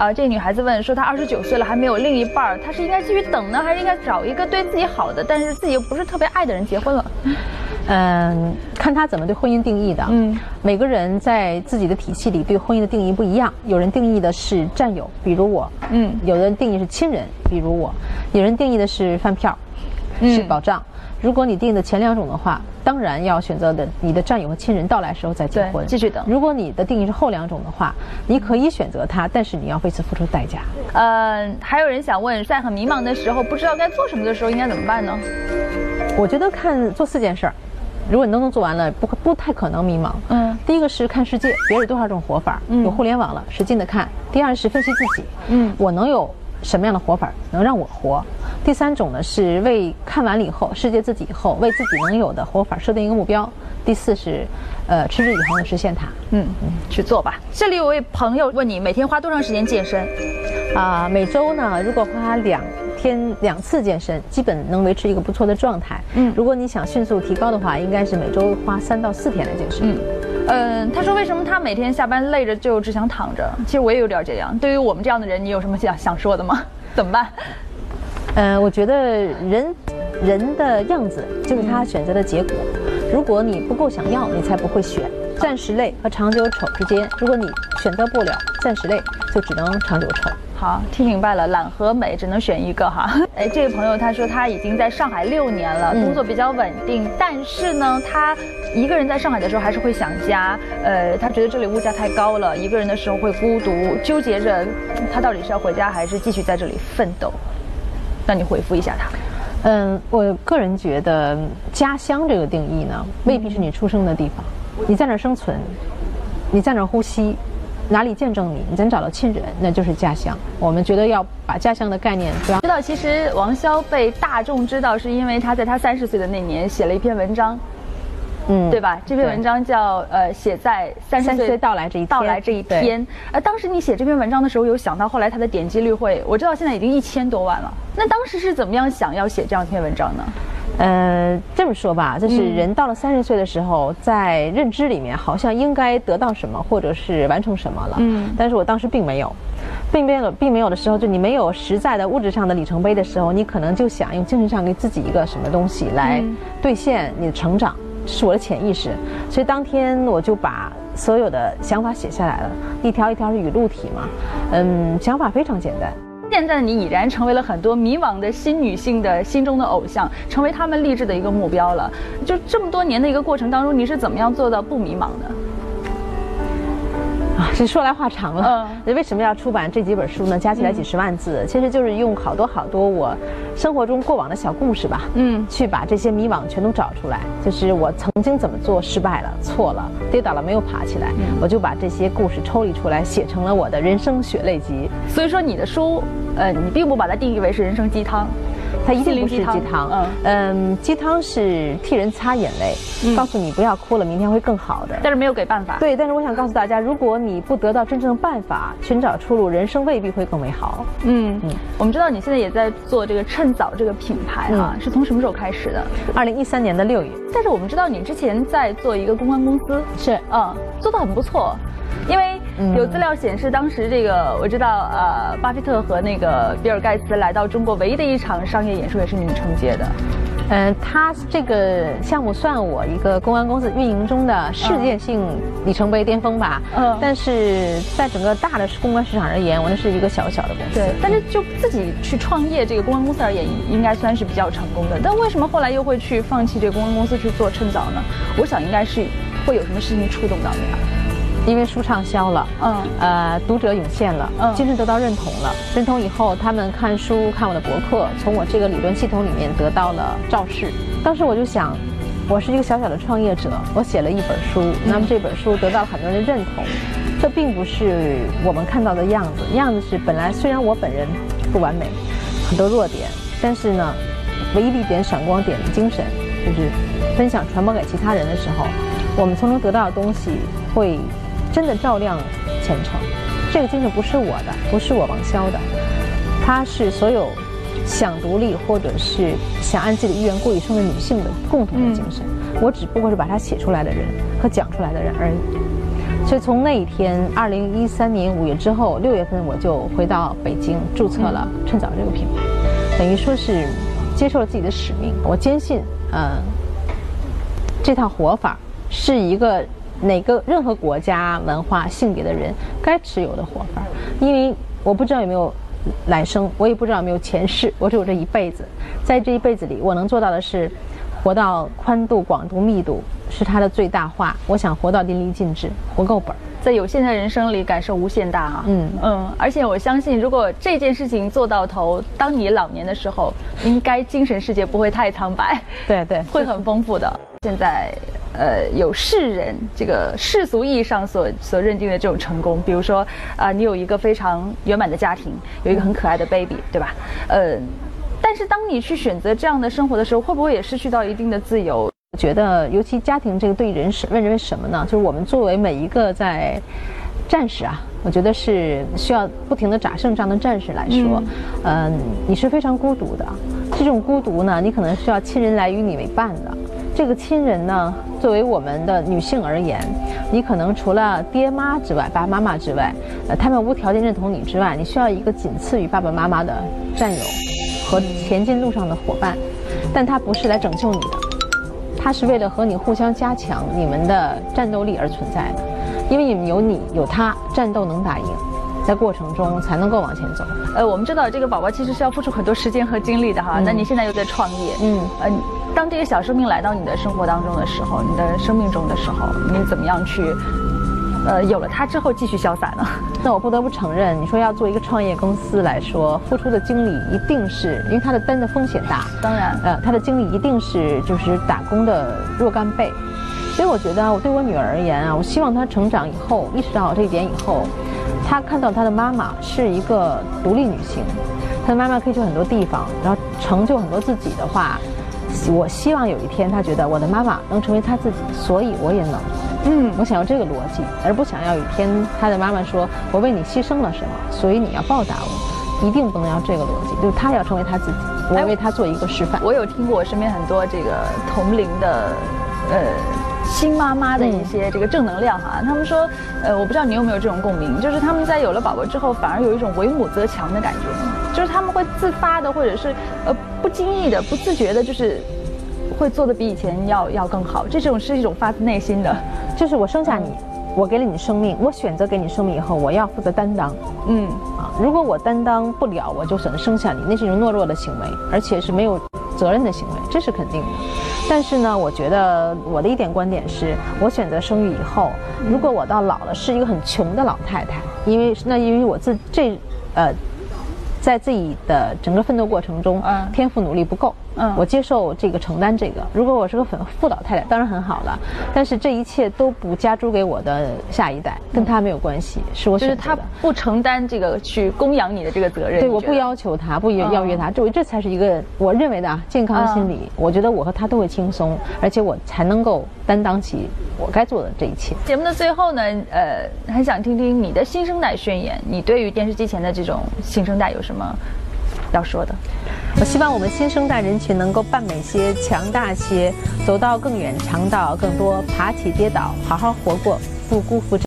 啊，这个女孩子问说，她二十九岁了还没有另一半儿，她是应该继续等呢，还是应该找一个对自己好的，但是自己又不是特别爱的人结婚了？嗯，看他怎么对婚姻定义的。嗯，每个人在自己的体系里对婚姻的定义不一样。有人定义的是战友，比如我。嗯，有的人定义是亲人，比如我。有人定义的是饭票，是保障。如果你定的前两种的话，当然要选择的你的战友和亲人到来时候再结婚，继续等。如果你的定义是后两种的话，你可以选择他，但是你要为此付出代价。呃，还有人想问，在很迷茫的时候，不知道该做什么的时候，应该怎么办呢？我觉得看做四件事儿。如果你都能做完了，不不太可能迷茫。嗯，第一个是看世界，别人多少种活法，有互联网了，使劲的看。第二是分析自己，嗯，我能有什么样的活法能让我活？第三种呢是为看完了以后，世界自己以后为自己能有的活法设定一个目标。第四是，呃，持之以恒的实现它。嗯嗯，去做吧。这里有位朋友问你，每天花多长时间健身？啊，每周呢，如果花两。天两次健身，基本能维持一个不错的状态。嗯，如果你想迅速提高的话，应该是每周花三到四天来健身。嗯，嗯，他说为什么他每天下班累着就只想躺着？其实我也有点这样。对于我们这样的人，你有什么想想说的吗？怎么办？嗯，我觉得人人的样子就是他选择的结果。如果你不够想要，你才不会选。暂时累和长久丑之间，如果你选择不了暂时累，就只能长久丑。好，听明白了，懒和美只能选一个哈。哎，这位朋友他说他已经在上海六年了，工作比较稳定，但是呢，他一个人在上海的时候还是会想家。呃，他觉得这里物价太高了，一个人的时候会孤独，纠结着他到底是要回家还是继续在这里奋斗。那你回复一下他。嗯，我个人觉得家乡这个定义呢，未必是你出生的地方，你在哪生存，你在哪呼吸。哪里见证你？你能找到亲人，那就是家乡。我们觉得要把家乡的概念知道，其实王潇被大众知道，是因为他在他三十岁的那年写了一篇文章，嗯，对吧？这篇文章叫呃，写在三十岁到来这一到来这一天。呃，当时你写这篇文章的时候，有想到后来他的点击率会？我知道现在已经一千多万了。那当时是怎么样想要写这样一篇文章呢？呃，这么说吧，就是人到了三十岁的时候，在认知里面好像应该得到什么，或者是完成什么了。嗯，但是我当时并没有，并没有，并没有的时候，就你没有实在的物质上的里程碑的时候，你可能就想用精神上给自己一个什么东西来兑现你的成长，是我的潜意识。所以当天我就把所有的想法写下来了，一条一条是语录体嘛。嗯，想法非常简单。现在你已然成为了很多迷茫的新女性的心中的偶像，成为她们励志的一个目标了。就这么多年的一个过程当中，你是怎么样做到不迷茫的？啊，这说来话长了。嗯，为什么要出版这几本书呢？加起来几十万字，其实就是用好多好多我生活中过往的小故事吧。嗯，去把这些迷惘全都找出来。就是我曾经怎么做失败了、错了、跌倒了没有爬起来，我就把这些故事抽离出来，写成了我的人生血泪集。所以说，你的书。呃，你并不把它定义为是人生鸡汤，它一定不是鸡汤。嗯嗯，鸡汤是替人擦眼泪，告诉你不要哭了，明天会更好的。但是没有给办法。对，但是我想告诉大家，如果你不得到真正的办法，寻找出路，人生未必会更美好。嗯嗯，我们知道你现在也在做这个趁早这个品牌啊，是从什么时候开始的？二零一三年的六月。但是我们知道你之前在做一个公关公司，是嗯，做的很不错，因为。有资料显示，当时这个我知道，呃，巴菲特和那个比尔盖茨来到中国唯一的一场商业演说也是你们承接的。嗯，他这个项目算我一个公关公司运营中的世界性里程碑巅峰吧。嗯。但是在整个大的公关市场而言，我那是一个小小的公司。对。但是就自己去创业这个公关公司而言，应该算是比较成功的。但为什么后来又会去放弃这个公关公司去做趁早呢？我想应该是会有什么事情触动到你啊。因为书畅销了，嗯，呃，读者涌现了，嗯，精神得到认同了。认同以后，他们看书、看我的博客，从我这个理论系统里面得到了昭示。当时我就想，我是一个小小的创业者，我写了一本书，那么这本书得到了很多人的认同。这并不是我们看到的样子，样子是本来虽然我本人不完美，很多弱点，但是呢，唯一的一点闪光点的精神，就是分享传播给其他人的时候，我们从中得到的东西会。真的照亮前程，这个精神不是我的，不是我王潇的，它是所有想独立或者是想按自己的意愿过一生的女性的共同的精神。我只不过是把它写出来的人和讲出来的人而已。所以从那一天，二零一三年五月之后，六月份我就回到北京注册了趁早这个品牌，等于说是接受了自己的使命。我坚信，呃，这套活法是一个哪个任何国家、文化、性别的人该持有的活法，因为我不知道有没有。来生，我也不知道有没有前世，我只有这一辈子，在这一辈子里，我能做到的是，活到宽度、广度、密度是它的最大化。我想活到淋漓尽致，活够本儿，在有限的人生里感受无限大啊！嗯嗯，而且我相信，如果这件事情做到头，当你老年的时候，应该精神世界不会太苍白，对对，会很丰富的。现在。呃，有世人这个世俗意义上所所认定的这种成功，比如说啊，你有一个非常圆满的家庭，有一个很可爱的 baby，对吧？呃，但是当你去选择这样的生活的时候，会不会也失去到一定的自由？我觉得，尤其家庭这个对人是认为什么呢？就是我们作为每一个在战士啊，我觉得是需要不停的打胜仗的战士来说，嗯，你是非常孤独的。这种孤独呢，你可能需要亲人来与你为伴的。这个亲人呢，作为我们的女性而言，你可能除了爹妈之外，爸爸妈妈之外，呃，他们无条件认同你之外，你需要一个仅次于爸爸妈妈的战友和前进路上的伙伴，但他不是来拯救你的，他是为了和你互相加强你们的战斗力而存在的，因为你们有你有他，战斗能打赢，在过程中才能够往前走。呃，我们知道这个宝宝其实是要付出很多时间和精力的哈，那你现在又在创业，嗯，呃。当这个小生命来到你的生活当中的时候，你的生命中的时候，你怎么样去，呃，有了它之后继续潇洒呢？那我不得不承认，你说要做一个创业公司来说，付出的精力一定是因为它的担的风险大，当然，呃，它的精力一定是就是打工的若干倍。所以我觉得，我对我女儿而言啊，我希望她成长以后意识到这一点以后，她看到她的妈妈是一个独立女性，她的妈妈可以去很多地方，然后成就很多自己的话。我希望有一天，他觉得我的妈妈能成为他自己，所以我也能。嗯，我想要这个逻辑，而不想要有一天他的妈妈说我为你牺牲了什么，所以你要报答我，一定不能要这个逻辑，就是他要成为他自己，我为他做一个示范。我有听过我身边很多这个同龄的，呃。新妈妈的一些这个正能量哈，他们说，呃，我不知道你有没有这种共鸣，就是他们在有了宝宝之后，反而有一种为母则强的感觉，就是他们会自发的，或者是呃不经意的、不自觉的，就是会做的比以前要要更好。这种是一种发自内心的，就是我生下你，我给了你生命，我选择给你生命以后，我要负责担当。嗯啊，如果我担当不了，我就只能生下你，那是一种懦弱的行为，而且是没有责任的行为，这是肯定的。但是呢，我觉得我的一点观点是，我选择生育以后，如果我到老了是一个很穷的老太太，因为那因为我自这，呃。在自己的整个奋斗过程中，天赋努力不够，我接受这个承担这个。如果我是个粉富老太太，当然很好了。但是这一切都不加诸给我的下一代，跟他没有关系，是我选择的。就是他不承担这个去供养你的这个责任。对，我不要求他，不邀约他，这这才是一个我认为的啊健康心理。我觉得我和他都会轻松，而且我才能够担当起我该做的这一切。节目的最后呢，呃，很想听听你的新生代宣言。你对于电视机前的这种新生代有？什么要说的？我希望我们新生代人群能够扮美些、强大些，走到更远，尝到更多，爬起跌倒，好好活过，不辜负这。